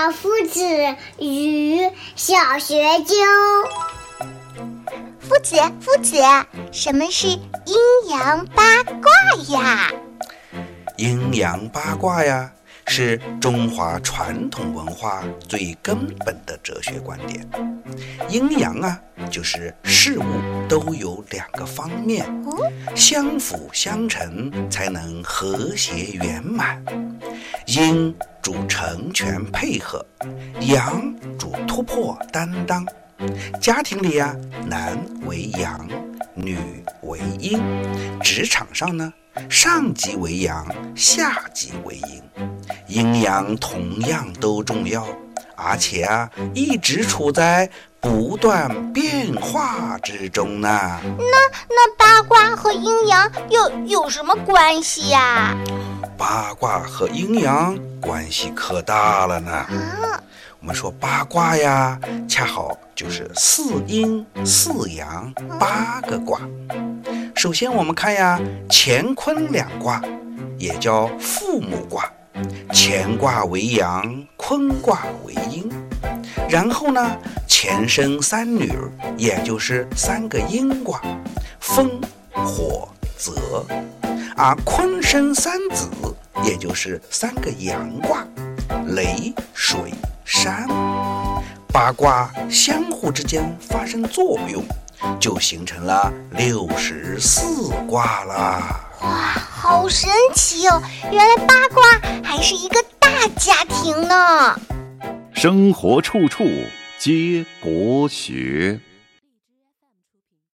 的夫子与小学究。夫子，夫子，什么是阴阳八卦呀？阴阳八卦呀，是中华传统文化最根本的哲学观点。阴阳啊，就是事物都有两个方面，相辅相成，才能和谐圆满。阴主成全配合，阳主突破担当。家庭里呀，男为阳，女为阴；职场上呢，上级为阳，下级为阴。阴阳同样都重要，而且啊，一直处在不断变化之中呢。那那八卦和阴阳有有什么关系呀？八卦和阴阳关系可大了呢。我们说八卦呀，恰好就是四阴四阳八个卦。首先我们看呀，乾坤两卦，也叫父母卦，乾卦为阳，坤卦为阴。然后呢，前生三女，也就是三个阴卦，风、火、泽。而坤生三子，也就是三个阳卦，雷、水、山。八卦相互之间发生作用，就形成了六十四卦啦。哇，好神奇哦！原来八卦还是一个大家庭呢。生活处处皆国学。